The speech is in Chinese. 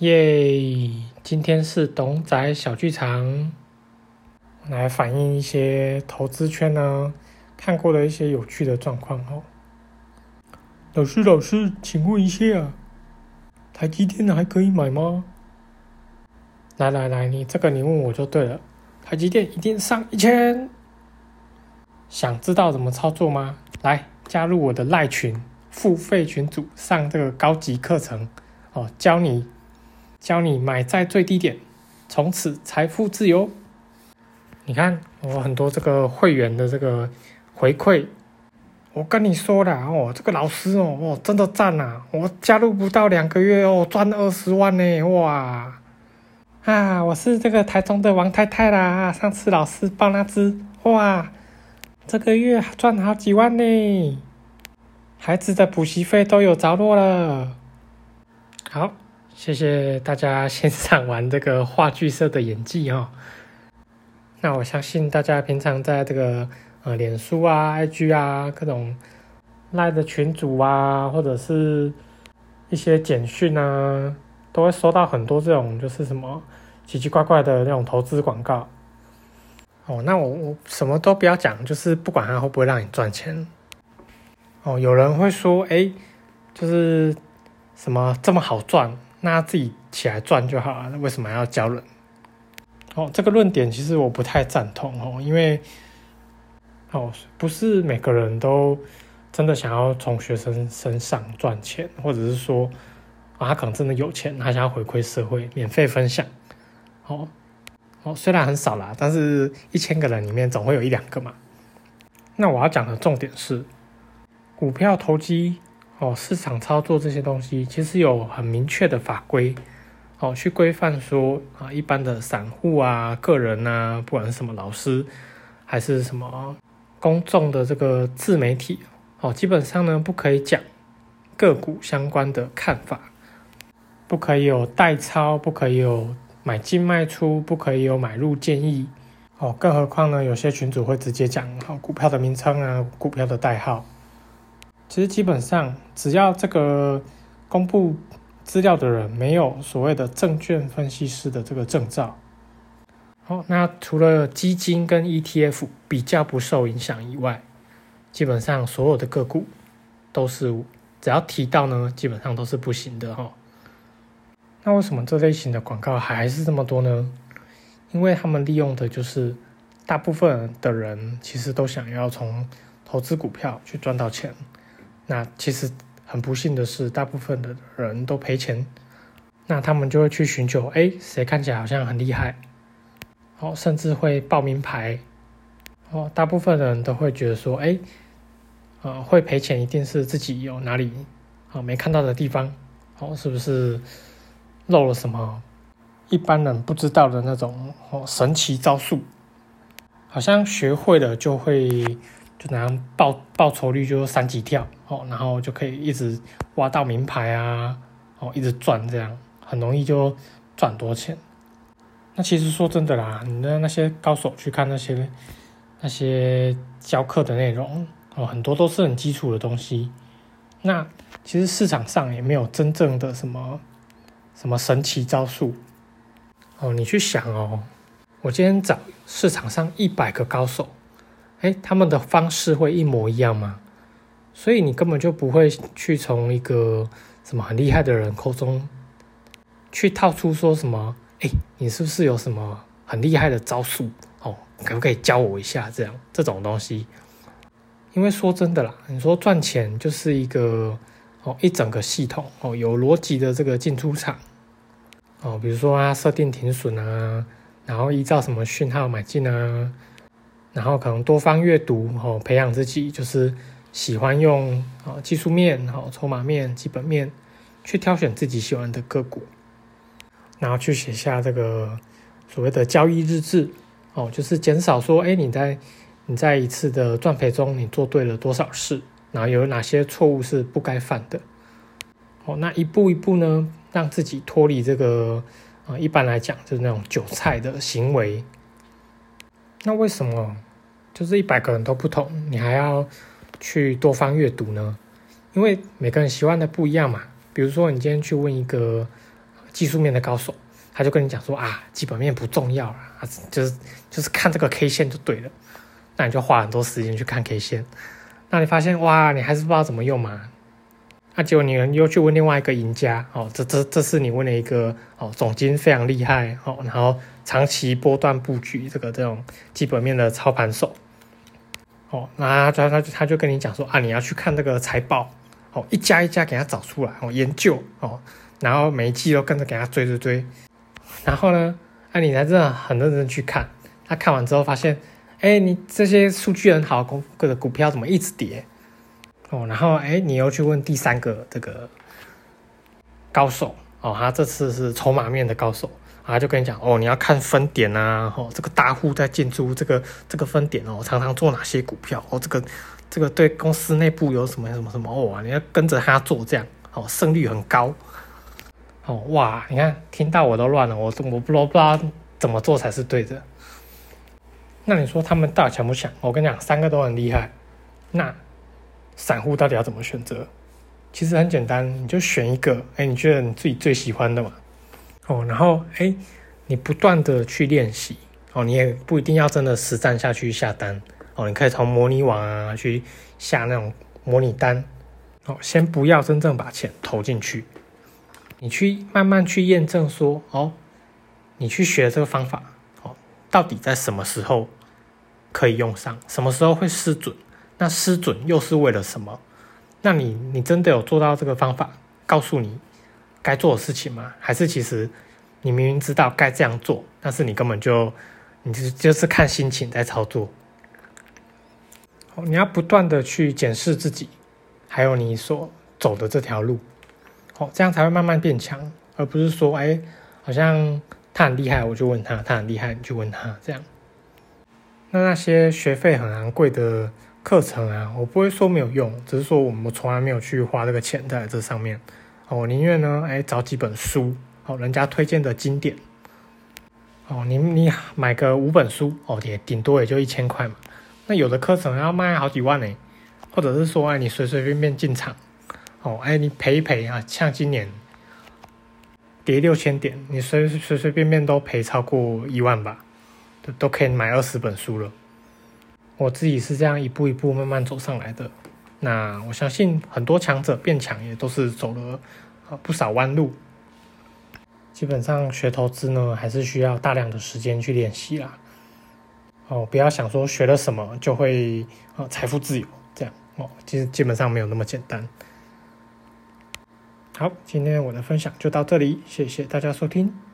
耶！今天是董仔小剧场，来反映一些投资圈呢看过的一些有趣的状况哦。老师，老师，请问一下，台积电还可以买吗？来来来，你这个你问我就对了，台积电一定上一千。想知道怎么操作吗？来加入我的赖群，付费群组上这个高级课程哦，教你。教你买在最低点，从此财富自由。你看我很多这个会员的这个回馈，我跟你说了哦，这个老师哦哦真的赞呐！我加入不到两个月哦，赚二十万呢，哇！啊，我是这个台中的王太太啦，上次老师报那只，哇，这个月赚好几万呢，孩子的补习费都有着落了。好。谢谢大家欣赏完这个话剧社的演技哦。那我相信大家平常在这个呃脸书啊、IG 啊各种赖的群组啊，或者是一些简讯啊，都会收到很多这种就是什么奇奇怪怪的那种投资广告。哦，那我我什么都不要讲，就是不管它会不会让你赚钱。哦，有人会说，哎，就是什么这么好赚？那自己起来赚就好了，为什么要教人？哦，这个论点其实我不太赞同哦，因为哦，不是每个人都真的想要从学生身上赚钱，或者是说啊，他可能真的有钱，他想要回馈社会，免费分享。哦哦，虽然很少啦，但是一千个人里面总会有一两个嘛。那我要讲的重点是股票投机。哦，市场操作这些东西其实有很明确的法规，哦，去规范说啊，一般的散户啊、个人啊，不管是什么老师还是什么公众的这个自媒体，哦，基本上呢不可以讲个股相关的看法，不可以有代抄，不可以有买进卖出，不可以有买入建议，哦，更何况呢，有些群主会直接讲哦股票的名称啊，股票的代号。其实基本上，只要这个公布资料的人没有所谓的证券分析师的这个证照，好，那除了基金跟 ETF 比较不受影响以外，基本上所有的个股都是只要提到呢，基本上都是不行的哈。那为什么这类型的广告还是这么多呢？因为他们利用的就是大部分的人其实都想要从投资股票去赚到钱。那其实很不幸的是，大部分的人都赔钱，那他们就会去寻求，哎，谁看起来好像很厉害，哦，甚至会报名牌，哦，大部分人都会觉得说，哎，呃，会赔钱一定是自己有哪里啊没看到的地方，哦，是不是漏了什么一般人不知道的那种哦神奇招数，好像学会了就会。就那样报报酬率就三级跳哦，然后就可以一直挖到名牌啊，哦，一直赚这样，很容易就赚多钱。那其实说真的啦，你的那些高手去看那些那些教课的内容哦，很多都是很基础的东西。那其实市场上也没有真正的什么什么神奇招数哦。你去想哦，我今天找市场上一百个高手。哎，他们的方式会一模一样吗？所以你根本就不会去从一个什么很厉害的人口中去套出说什么？哎，你是不是有什么很厉害的招数？哦，可不可以教我一下？这样这种东西，因为说真的啦，你说赚钱就是一个哦一整个系统哦有逻辑的这个进出场哦，比如说啊设定停损啊，然后依照什么讯号买进啊。然后可能多方阅读，哦，培养自己就是喜欢用啊技术面、哦筹码面、基本面去挑选自己喜欢的个股，然后去写下这个所谓的交易日志，哦，就是减少说，哎，你在你在一次的赚赔中，你做对了多少事，然后有哪些错误是不该犯的，哦，那一步一步呢，让自己脱离这个啊，一般来讲就是那种韭菜的行为。那为什么？就是一百个人都不同，你还要去多方阅读呢？因为每个人喜欢的不一样嘛。比如说，你今天去问一个技术面的高手，他就跟你讲说啊，基本面不重要啊，就是就是看这个 K 线就对了。那你就花很多时间去看 K 线，那你发现哇，你还是不知道怎么用嘛？那结果你又去问另外一个赢家哦，这这这是你问了一个哦，总经非常厉害哦，然后长期波段布局这个这种基本面的操盘手哦，那他他他就跟你讲说啊，你要去看这个财报哦，一家一家给他找出来哦，研究哦，然后每一季都跟着给他追追追，然后呢，那你才真的很认真去看，他看完之后发现，哎，你这些数据很好，股个股票怎么一直跌？哦，然后哎，你又去问第三个这个高手哦，他这次是筹码面的高手，他就跟你讲哦，你要看分点啊，哦，这个大户在进出这个这个分点哦，常常做哪些股票哦，这个这个对公司内部有什么什么什么哦，你要跟着他做这样哦，胜率很高哦，哇，你看听到我都乱了，我我不不知道怎么做才是对的。那你说他们到底强不强？我跟你讲，三个都很厉害，那。散户到底要怎么选择？其实很简单，你就选一个，哎，你觉得你自己最喜欢的嘛，哦，然后哎，你不断的去练习，哦，你也不一定要真的实战下去下单，哦，你可以从模拟网啊去下那种模拟单，哦，先不要真正把钱投进去，你去慢慢去验证说，哦，你去学这个方法，哦，到底在什么时候可以用上，什么时候会失准。那失准又是为了什么？那你你真的有做到这个方法告诉你该做的事情吗？还是其实你明明知道该这样做，但是你根本就你就是看心情在操作？哦，你要不断的去检视自己，还有你所走的这条路，哦，这样才会慢慢变强，而不是说哎，好像他很厉害，我就问他，他很厉害，你就问他这样。那那些学费很昂贵的。课程啊，我不会说没有用，只是说我们从来没有去花这个钱在这上面。哦，我宁愿呢，哎，找几本书，哦，人家推荐的经典。哦，你你买个五本书，哦，也顶多也就一千块嘛。那有的课程要卖好几万呢，或者是说，哎，你随随便便进场，哦，哎，你赔一赔啊，像今年跌六千点，你随随随便便都赔超过一万吧，都都可以买二十本书了。我自己是这样一步一步慢慢走上来的，那我相信很多强者变强也都是走了不少弯路。基本上学投资呢，还是需要大量的时间去练习啦。哦，不要想说学了什么就会啊财富自由这样哦，其实基本上没有那么简单。好，今天我的分享就到这里，谢谢大家收听。